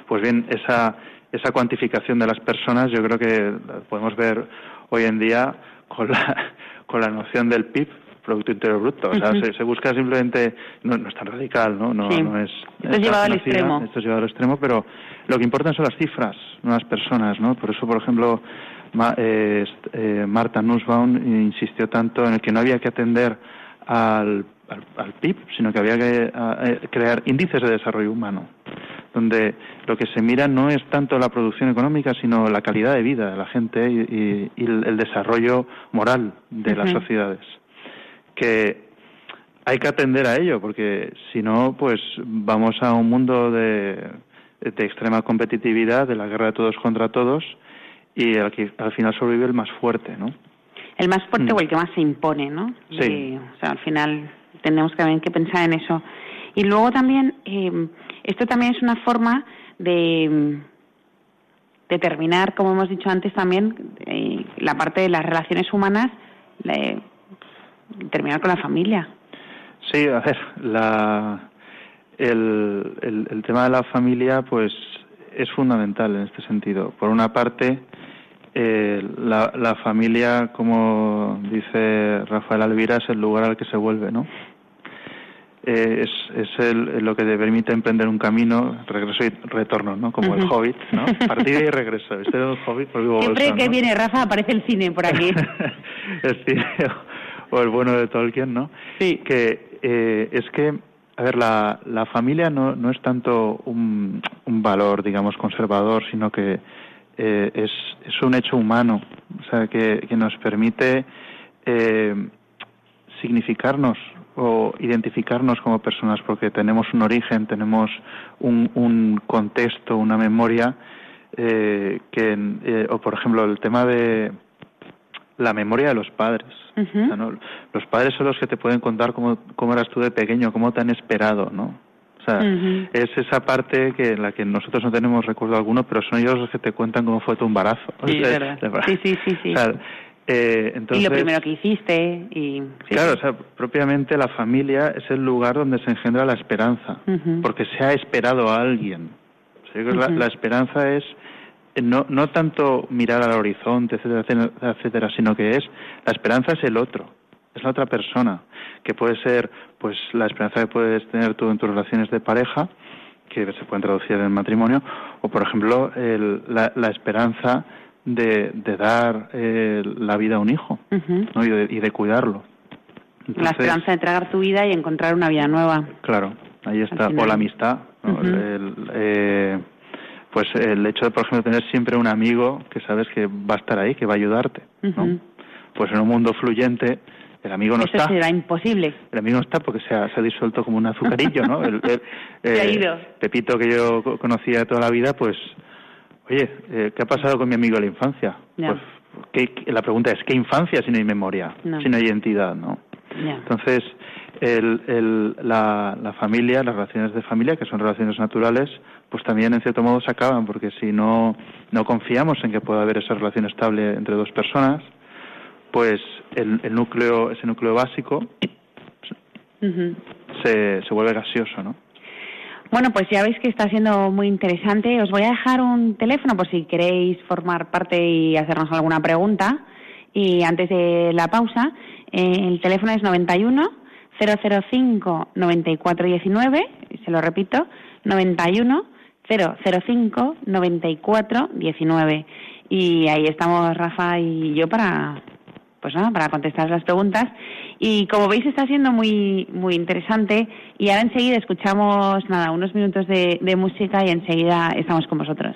Pues bien, esa, esa cuantificación de las personas yo creo que la podemos ver hoy en día con la, con la noción del PIB, Producto Interior Bruto. O sea, se, se busca simplemente, no, no es tan radical, ¿no? No, Sí. no es, Esto es llevado al extremo. Esto es llevado al extremo, pero lo que importan son las cifras, no las personas, ¿no? Por eso, por ejemplo, Ma- eh, eh, Marta Nussbaum insistió tanto en el que no había que atender al, al, al PIB, sino que había que a- eh, crear índices de desarrollo humano, donde lo que se mira no es tanto la producción económica, sino la calidad de vida de la gente y, y- y el, desarrollo moral de las sociedades. Que hay que atender a ello, porque si no, pues vamos a un mundo de, de extrema competitividad, de la guerra de todos contra todos, y al, que, al final sobrevive el más fuerte, ¿no? El más fuerte Mm. o el que más se impone, ¿no? Sí. Y, o sea, al final tenemos que también que pensar en eso. Y luego también, eh, esto también es una forma de, de terminar, como hemos dicho antes también, eh, la parte de las relaciones humanas, terminar con la familia. Sí, a ver, la, el, el, el tema de la familia, pues es fundamental en este sentido. Por una parte, eh, la, la familia, como dice Rafael Alvira, es el lugar al que se vuelve, ¿no? Eh, es es el, lo que te permite emprender un camino, regreso y retorno, ¿no? Como el Ujú. Hobbit, ¿no? Partida y regreso. Este era el Hobbit por Bilbo Siempre Bolsón, que ¿no? viene Rafa aparece el cine por aquí. el cine o el bueno de Tolkien, ¿no? Sí. Que eh, es que, a ver, la, la familia no, no es tanto un, un valor, digamos, conservador, sino que eh, es, es un hecho humano, o sea, que, que nos permite eh, significarnos o identificarnos como personas porque tenemos un origen, tenemos un, un contexto, una memoria eh, que, eh, o por ejemplo, el tema de la memoria de los padres. Ujú. O sea, ¿no? Los padres son los que te pueden contar cómo, cómo eras tú de pequeño, cómo te han esperado, ¿no? O sea, es esa parte que en la que nosotros no tenemos recuerdo alguno, pero son ellos los que te cuentan cómo fue tu embarazo. Sí, O sea, es verdad. Sí, sí, sí, sí. o sea, eh, entonces, y lo primero que hiciste y sí, claro, sí. o sea, propiamente la familia es el lugar donde se engendra la esperanza, porque se ha esperado a alguien. O sea, la, esperanza es eh, no, no tanto mirar al horizonte, etcétera, etcétera, etcétera, sino que es la esperanza es el otro, es la otra persona, que puede ser, pues, la esperanza que puedes tener tú en tus relaciones de pareja, que se pueden traducir en el matrimonio, o por ejemplo el- la, la esperanza de, de dar eh, la vida a un hijo. ¿no? y, de, y de cuidarlo. la esperanza de tragar tu vida y encontrar una vida nueva. Claro, ahí está. O la amistad. ¿no? Ujú. El- el, eh, pues el hecho de, por ejemplo, tener siempre un amigo que sabes que va a estar ahí, que va a ayudarte. ¿no? Pues en un mundo fluyente, el amigo no Eso está. será imposible. El amigo no está porque se ha, se ha disuelto como un azucarillo, ¿no? El, el, Se ha ido. Pepito que yo co- conocía toda la vida, pues, oye, eh, ¿qué ha pasado con mi amigo de la infancia? Pues, ¿qué- la pregunta es, ¿qué infancia si no hay memoria? No. Si no hay identidad, ¿no? Entonces, el, el, la, la familia, las relaciones de familia, que son relaciones naturales, pues también en cierto modo se acaban, porque si no, no confiamos en que pueda haber esa relación estable entre dos personas, pues el, el núcleo, ese núcleo básico se, se vuelve gaseoso, ¿no? Bueno, pues ya veis que está siendo muy interesante. Os voy a dejar un teléfono por si queréis formar parte y hacernos alguna pregunta. Y antes de la pausa, eh, el teléfono es 91 005 9419, se lo repito, 91 005 9419. Y ahí estamos Rafa y yo para pues nada, para contestar las preguntas. Y como veis está siendo muy muy interesante y ahora enseguida escuchamos nada, unos minutos de, de música y enseguida estamos con vosotros.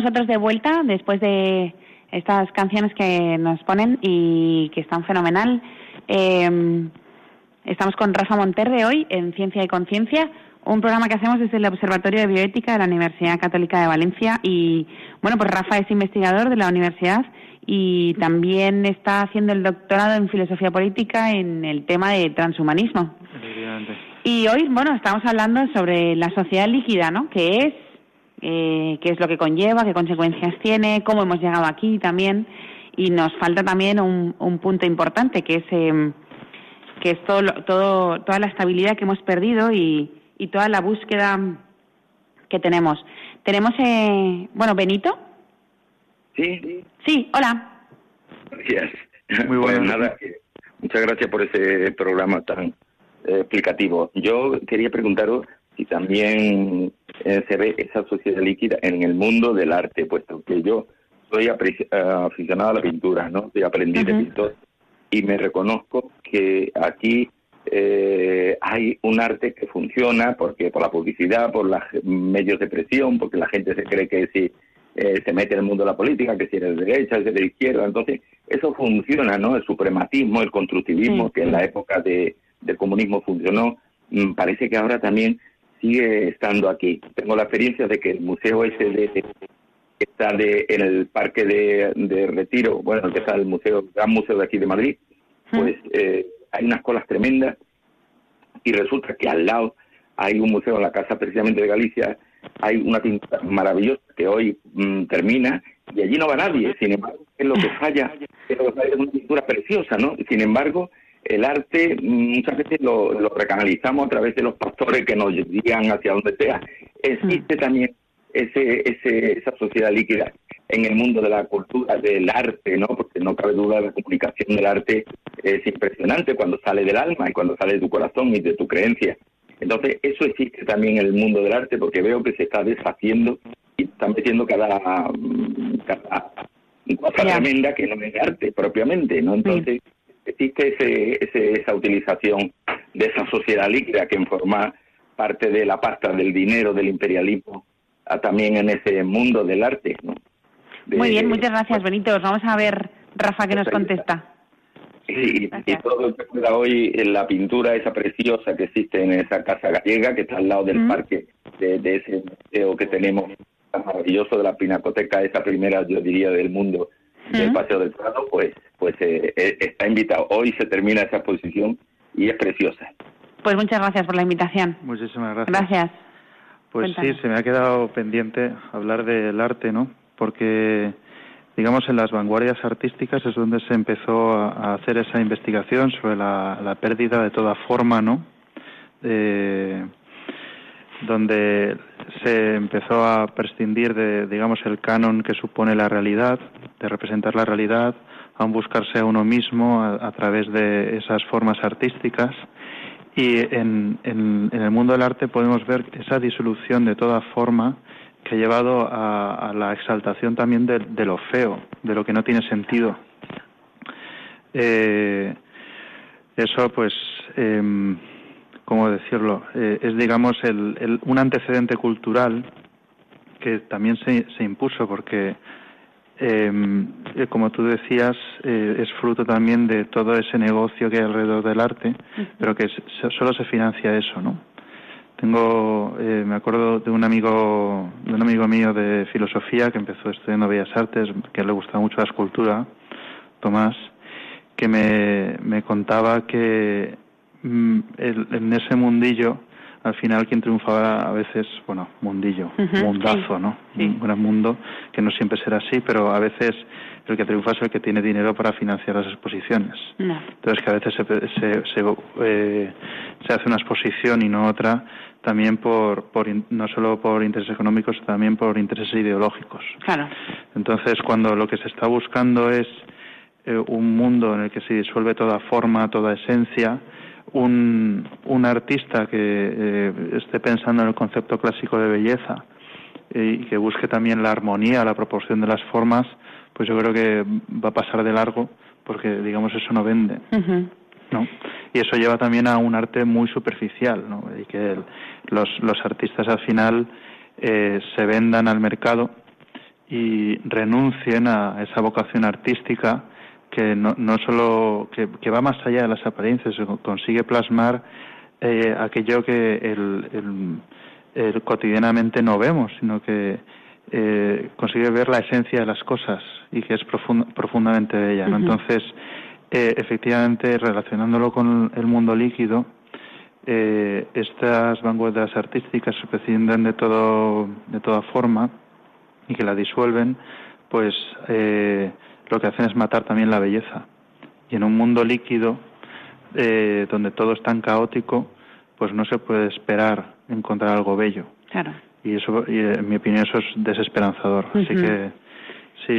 Vosotros de vuelta después de estas canciones que nos ponen y que están fenomenal. Eh, estamos con Rafa Monterde hoy en Ciencia y Conciencia, un programa que hacemos desde el Observatorio de Bioética de la Universidad Católica de Valencia. Y bueno, pues Rafa es investigador de la universidad y también está haciendo el doctorado en filosofía política en el tema de transhumanismo. Y hoy, bueno, estamos hablando sobre la sociedad líquida, ¿no? ¿Qué es? Eh, ¿Qué es lo que conlleva? ¿Qué consecuencias tiene? ¿Cómo hemos llegado aquí también? Y nos falta también un, un punto importante, que es, eh, que es todo, todo, toda la estabilidad que hemos perdido y, y toda la búsqueda que tenemos. Tenemos, eh, bueno, Benito. Sí. Sí, hola. Gracias. Muy bueno. Pues nada, muchas gracias por ese programa tan eh, explicativo. Yo quería preguntaros si también eh, se ve esa sociedad líquida en el mundo del arte, puesto que yo soy aficionado a la pintura, ¿no? Soy aprendiz de pintor y me reconozco que aquí eh, hay un arte que funciona porque por la publicidad, por los medios de presión, porque la gente se cree que si eh, se mete en el mundo de la política, que si eres de derecha, si eres de izquierda, entonces eso funciona, ¿no? El suprematismo, el constructivismo, que en la época de, del comunismo funcionó, mm, parece que ahora también sigue estando aquí. Tengo la experiencia de que el museo ese de, que está de, en el parque de, de Retiro, bueno, que está el museo, el gran museo de aquí de Madrid, pues eh, hay unas colas tremendas y resulta que al lado hay un museo en la casa precisamente de Galicia, hay una pintura maravillosa que hoy mm, termina y allí no va nadie, sin embargo es lo que falla, es lo que falla es una pintura preciosa, ¿no? Sin embargo, el arte mm, muchas veces lo, lo recanalizamos a través de los pastores que nos guían hacia donde sea. Existe también ese, ese, esa sociedad líquida en el mundo de la cultura, del arte, ¿no? Porque no cabe duda, la comunicación del arte es impresionante cuando sale del alma y cuando sale de tu corazón y de tu creencia. Entonces, eso existe también en el mundo del arte porque veo que se está deshaciendo y están metiendo cada, mm, cada cosa tremenda que no es arte propiamente, ¿no? Entonces, existe ese, ese, esa utilización de esa sociedad líquida que forma parte de la pasta del dinero, del imperialismo, también en ese mundo del arte, ¿no? Muy bien, muchas gracias, Benito. Vamos a ver, Rafa, que nos contesta. Sí, y todo el que pueda hoy en la pintura esa preciosa que existe en esa casa gallega que está al lado del parque de, ese museo que tenemos tan maravilloso de la pinacoteca, esa primera, yo diría, del mundo del Paseo del Prado, pues, pues eh, eh, está invitado. Hoy se termina esa exposición y es preciosa. Pues muchas gracias por la invitación. Muchísimas gracias. Gracias. Pues sí, se me ha quedado pendiente hablar del arte, ¿no? Porque, digamos, en las vanguardias artísticas es donde se empezó a, hacer esa investigación sobre la, pérdida de toda forma, ¿no? Donde se empezó a prescindir de, digamos, el canon que supone la realidad, de representar la realidad, a buscarse a uno mismo a través de esas formas artísticas y en, en, el mundo del arte podemos ver esa disolución de toda forma que ha llevado a, la exaltación también de, lo feo, de lo que no tiene sentido. Eh, eso, pues, eh, ¿cómo decirlo? Eh, es, digamos, el, un antecedente cultural que también se, se impuso porque Em, eh, como tú decías, eh, es fruto también de todo ese negocio que hay alrededor del arte, pero que solo se financia eso, ¿no? Tengo, eh, me acuerdo de un amigo, de un amigo mío de filosofía que empezó estudiando Bellas Artes, que le gustaba mucho la escultura, Tomás, que me, me contaba que en ese mundillo al final quien triunfaba a veces, bueno, mundillo, mundazo, ¿no? Un gran mundo, que no siempre será así, pero a veces el que triunfa es el que tiene dinero para financiar las exposiciones. Entonces que a veces se, se, eh, se, hace una exposición y no otra, también por, por no solo por intereses económicos, también por intereses ideológicos. Claro. Entonces cuando lo que se está buscando es eh, un mundo en el que se disuelve toda forma, toda esencia, un, un artista que eh, esté pensando en el concepto clásico de belleza eh, y que busque también la armonía, la proporción de las formas, pues yo creo que va a pasar de largo porque, digamos, eso no vende. ¿no? Y eso lleva también a un arte muy superficial, ¿no? Y que los, los artistas al final eh, se vendan al mercado y renuncien a esa vocación artística que no, no solo que, que va más allá de las apariencias, consigue plasmar eh, aquello que el, el, cotidianamente no vemos, sino que eh, consigue ver la esencia de las cosas y que es profundamente bella. ¿no? Entonces, eh, efectivamente, relacionándolo con el mundo líquido, eh, estas vanguardias artísticas se prescinden de todo de toda forma y que la disuelven, pues eh, lo que hacen es matar también la belleza. Y en un mundo líquido, eh, donde todo es tan caótico, pues no se puede esperar encontrar algo bello. Claro. Y eso, y en mi opinión, eso es desesperanzador. Así que sí,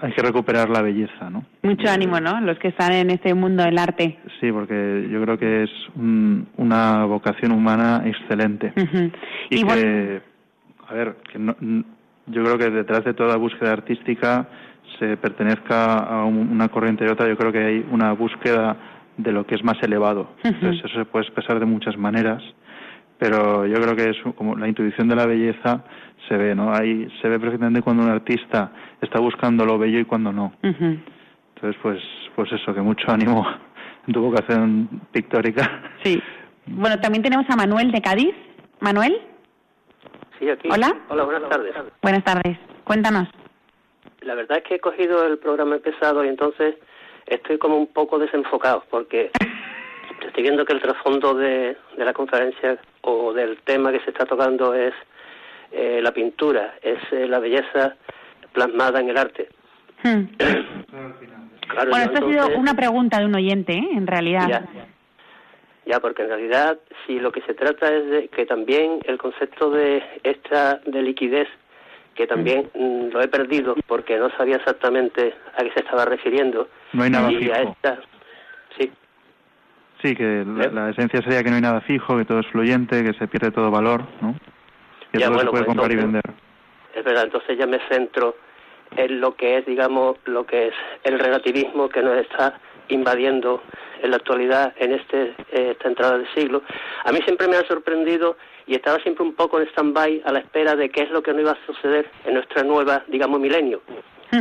hay que recuperar la belleza, ¿no? Mucho ánimo, ¿no? Los que están en este mundo del arte. Sí, porque yo creo que es una vocación humana excelente. Y, que, a ver, que no, yo creo que detrás de toda búsqueda artística se pertenezca a una corriente y otra, yo creo que hay una búsqueda de lo que es más elevado. Entonces eso se puede expresar de muchas maneras, pero yo creo que es como la intuición de la belleza se ve, ¿no? Ahí se ve perfectamente cuando un artista está buscando lo bello y cuando no. Entonces, pues, pues eso, que mucho ánimo en tu vocación pictórica. Sí. Bueno, también tenemos a Manuel de Cádiz. Manuel. Sí, aquí. Hola. Hola, buenas tardes. Buenas tardes. Cuéntanos. La verdad es que he cogido el programa empezado y entonces estoy como un poco desenfocado porque estoy viendo que el trasfondo de, la conferencia o del tema que se está tocando es eh, la pintura, es eh, la belleza plasmada en el arte. Hmm. bueno, esto ha sido una pregunta de un oyente, ¿eh? en realidad. Ya, porque en realidad si lo que se trata es de que también el concepto de esta de liquidez que también mm, lo he perdido porque no sabía exactamente a qué se estaba refiriendo. No hay nada fijo. sí. Sí, que la, esencia sería que no hay nada fijo, que todo es fluyente, que se pierde todo valor, ¿no? Que todo se puede pues comprar y vender. Es verdad, entonces ya me centro en lo que es, digamos, lo que es el relativismo que nos está invadiendo en la actualidad en este eh, esta entrada del siglo. A mí siempre me ha sorprendido y estaba siempre un poco en stand-by a la espera de qué es lo que no iba a suceder en nuestra nueva, digamos, milenio.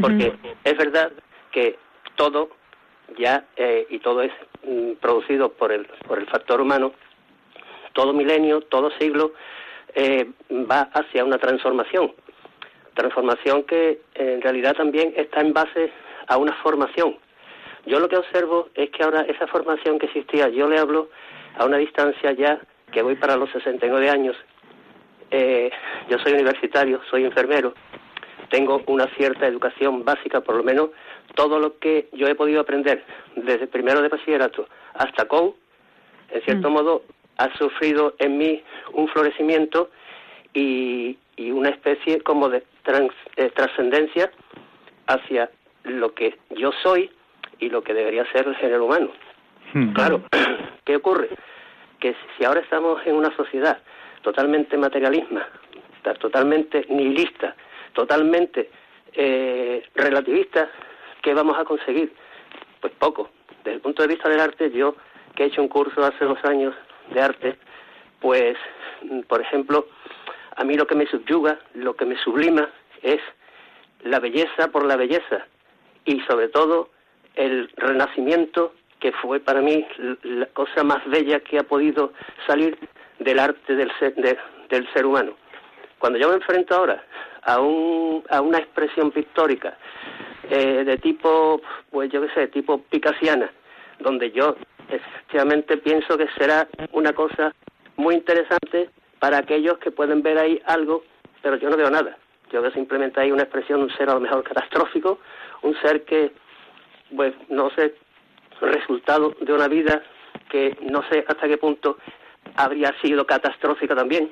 Porque es verdad que todo ya, eh, y todo es mm, producido por el, por el factor humano, todo milenio, todo siglo, eh, va hacia una transformación. Transformación que en realidad también está en base a una formación. Yo lo que observo es que ahora esa formación que existía, yo le hablo a una distancia ya que voy para los 69 años. Eh, yo soy universitario, soy enfermero, tengo una cierta educación básica, por lo menos todo lo que yo he podido aprender desde primero de bachillerato hasta con, en cierto mm. modo, ha sufrido en mí un florecimiento y, una especie como de trascendencia hacia lo que yo soy y lo que debería ser el género humano. Hmm. Claro, ¿qué ocurre? Que si ahora estamos en una sociedad totalmente materialista, totalmente nihilista, totalmente eh, relativista, ¿qué vamos a conseguir? Pues poco. Desde el punto de vista del arte, yo que he hecho un curso hace dos años de arte, pues, por ejemplo, a mí lo que me subyuga, lo que me sublima es la belleza por la belleza y sobre todo el renacimiento que fue para mí la cosa más bella que ha podido salir del arte del ser, del ser humano. Cuando yo me enfrento ahora a, un, a una expresión pictórica eh, de tipo, pues yo qué sé, tipo picasiana, donde yo efectivamente pienso que será una cosa muy interesante para aquellos que pueden ver ahí algo, pero yo no veo nada. Yo veo simplemente ahí una expresión un ser a lo mejor catastrófico, un ser que, pues no sé resultado de una vida que no sé hasta qué punto habría sido catastrófica también.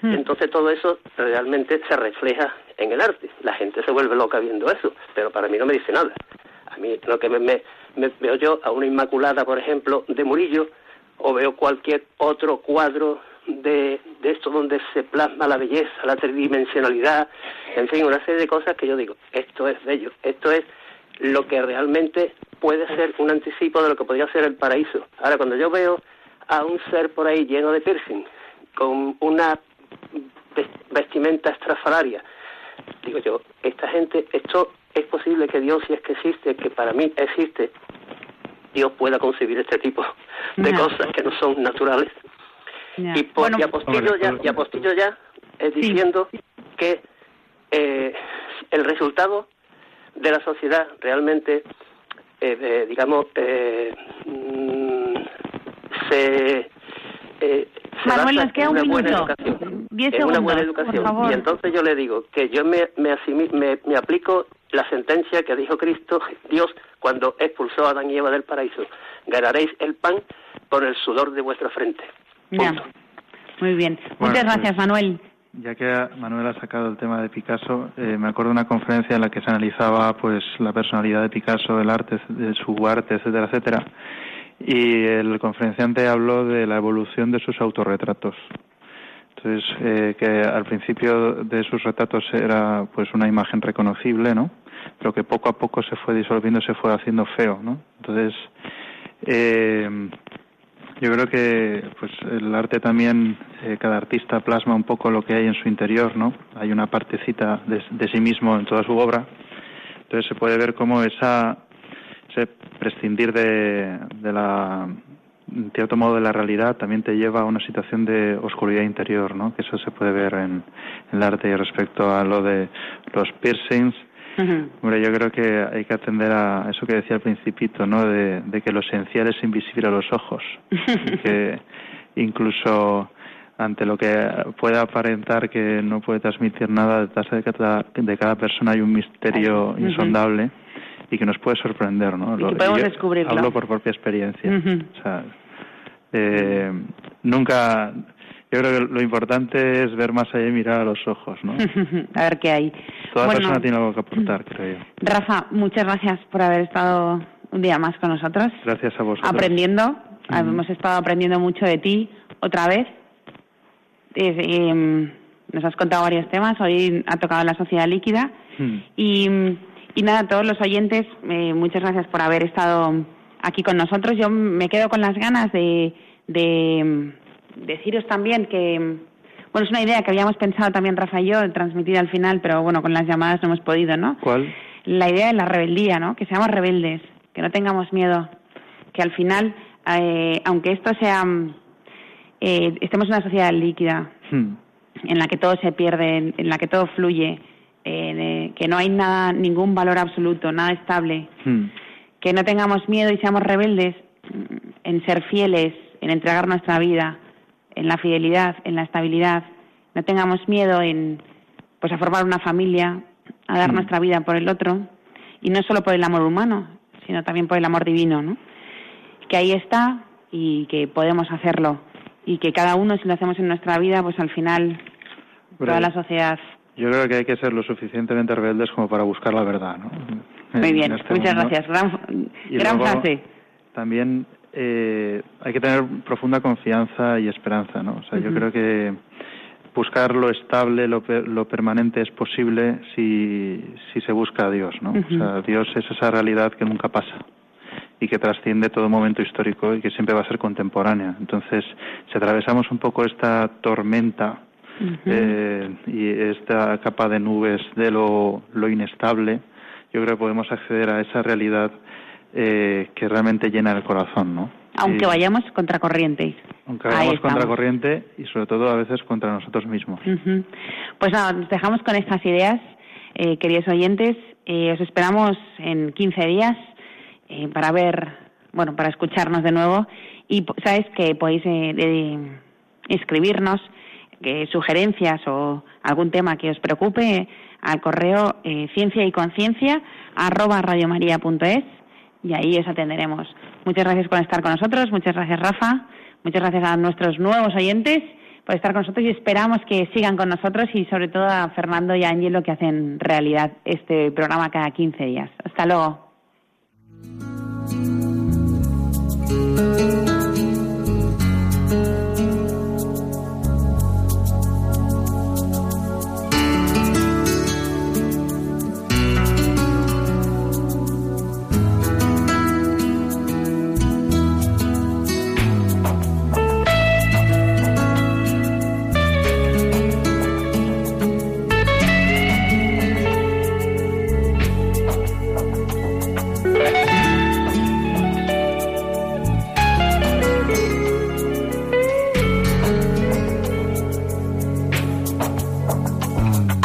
Hmm. Entonces todo eso realmente se refleja en el arte. La gente se vuelve loca viendo eso, pero para mí no me dice nada. A mí lo que me, me, veo yo a una Inmaculada, por ejemplo, de Murillo, o veo cualquier otro cuadro de, de esto donde se plasma la belleza, la tridimensionalidad, en fin, una serie de cosas que yo digo, esto es bello, esto es lo que realmente puede ser un anticipo de lo que podría ser el paraíso. Ahora, cuando yo veo a un ser por ahí lleno de piercing, con una vestimenta estrafalaria, digo yo, esta gente, esto es posible que Dios, si es que existe, que para mí existe, Dios pueda concebir este tipo de cosas que no son naturales. Y, por, Bueno, y apostillo ya, y apostillo ya eh, diciendo que eh, el resultado de la sociedad realmente, eh, eh, digamos, eh, mm, se, eh, se Manuel, basa nos queda en un una buena minuto. educación. Diez en una buena segundos, por educación. favor. Y entonces yo le digo que yo me, me, asimi- me, me aplico la sentencia que dijo Cristo, Dios, cuando expulsó a Adán y Eva del paraíso. Ganaréis el pan con el sudor de vuestra frente. Ya. Punto. Muy bien. Bueno, Muchas gracias, pues- Manuel. Ya que Manuel ha sacado el tema de Picasso, eh, me acuerdo de una conferencia en la que se analizaba pues la personalidad de Picasso, el arte, de su arte, etcétera, etcétera. Y el conferenciante habló de la evolución de sus autorretratos. Entonces, eh, que al principio de sus retratos era pues una imagen reconocible, ¿no? Pero que poco a poco se fue disolviendo, se fue haciendo feo, ¿no? Entonces, eh, yo creo que pues el arte también, eh, cada artista plasma un poco lo que hay en su interior, ¿no? Hay una partecita de, sí mismo en toda su obra. Entonces se puede ver cómo esa, ese prescindir de, de la, en cierto modo de la realidad también te lleva a una situación de oscuridad interior, ¿no? Que eso se puede ver en, en el arte y respecto a lo de los piercings, Hombre, yo creo que hay que atender a eso que decía al principito, ¿no? De, de que lo esencial es invisible a los ojos. Y que incluso ante lo que pueda aparentar que no puede transmitir nada, detrás de cada, de cada persona hay un misterio insondable y que nos puede sorprender, ¿no? Y que podemos descubrirlo. Hablo por propia experiencia. O sea, eh, nunca... Yo creo que lo importante es ver más allá y mirar a los ojos, ¿no? a ver qué hay. Toda Bueno, persona tiene algo que aportar, creo yo. Rafa, muchas gracias por haber estado un día más con nosotros. Gracias a vosotros. Aprendiendo. Mm. Hemos estado aprendiendo mucho de ti otra vez. Em, nos has contado varios temas. Hoy ha tocado la sociedad líquida. Mm. Y, y nada, a todos los oyentes, eh, muchas gracias por haber estado aquí con nosotros. Yo me quedo con las ganas de, de mm, deciros también que, bueno, es una idea que habíamos pensado también Rafa y yo, transmitir al final, pero bueno, con las llamadas no hemos podido, ¿no? ¿Cuál? La idea de la rebeldía, ¿no? Que seamos rebeldes, que no tengamos miedo, que al final, eh, aunque esto sea, eh, estemos en una sociedad líquida, Hmm. en la que todo se pierde, en la que todo fluye, eh, de- que no hay nada, ningún valor absoluto, nada estable, Hmm. que no tengamos miedo y seamos rebeldes mm, en ser fieles, en entregar nuestra vida, en la fidelidad, en la estabilidad, no tengamos miedo en pues a formar una familia, a dar Mm. nuestra vida por el otro y no solo por el amor humano, sino también por el amor divino, ¿no? Que ahí está y que podemos hacerlo y que cada uno si lo hacemos en nuestra vida, pues al final Pero toda la sociedad. Yo creo que hay que ser lo suficientemente rebeldes como para buscar la verdad, ¿no? Muy En bien, este muchas mundo. gracias. Gran, gran luego, frase. También eh, hay que tener profunda confianza y esperanza, ¿no? O sea, yo creo que buscar lo estable, lo, lo permanente es posible si, si se busca a Dios, ¿no? O sea, Dios es esa realidad que nunca pasa y que trasciende todo momento histórico y que siempre va a ser contemporánea. Entonces, si atravesamos un poco esta tormenta eh, y esta capa de nubes de lo, lo inestable, yo creo que podemos acceder a esa realidad eh, que realmente llena el corazón, ¿no? Aunque Y- vayamos contracorriente. aunque vayamos estamos. contra corriente y sobre todo a veces contra nosotros mismos. Pues nada, nos dejamos con estas ideas, eh, queridos oyentes. Eh, os esperamos en 15 días eh, para ver, bueno, para escucharnos de nuevo. Y sabes que podéis eh, escribirnos eh, sugerencias o algún tema que os preocupe al correo ciencia y conciencia arroba radiomaria.es y ahí os atenderemos. Muchas gracias por estar con nosotros, muchas gracias Rafa, muchas gracias a nuestros nuevos oyentes por estar con nosotros y esperamos que sigan con nosotros y sobre todo a Fernando y a Angelo que hacen realidad este programa cada 15 días. Hasta luego.